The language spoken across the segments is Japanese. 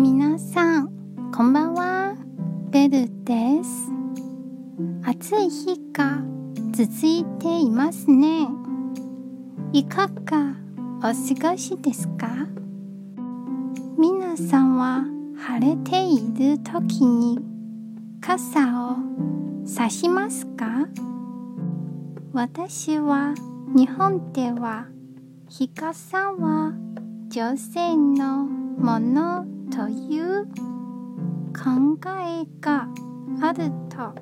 皆さん、こんばんは。ベルです。暑い日が続いていますね。いかがお過ごしですか？皆さんは晴れている時に傘を差しますか？私は日本では日傘は女性のものという考えがあると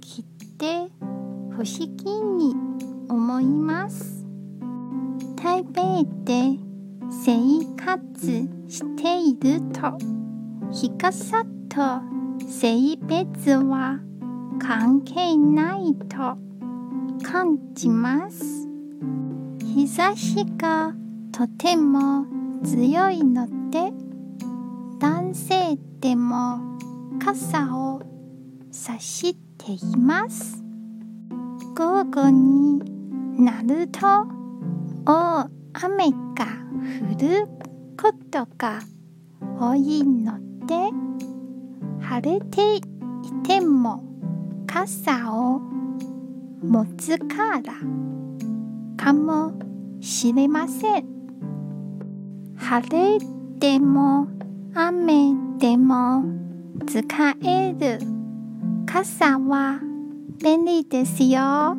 きって不思議に思います。台北で生活していると日傘と性別は関係ないと感じます。日差しがとても強いので男性でも傘を差しています。午後になると大雨が降ることが多いので晴れていても傘を持つからかもしれません。晴れでも雨でも使える。傘は便利ですよ。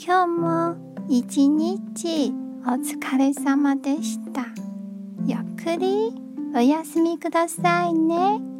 今日も一日お疲れ様でした。ゆっくりお休みくださいねじゃあまたね。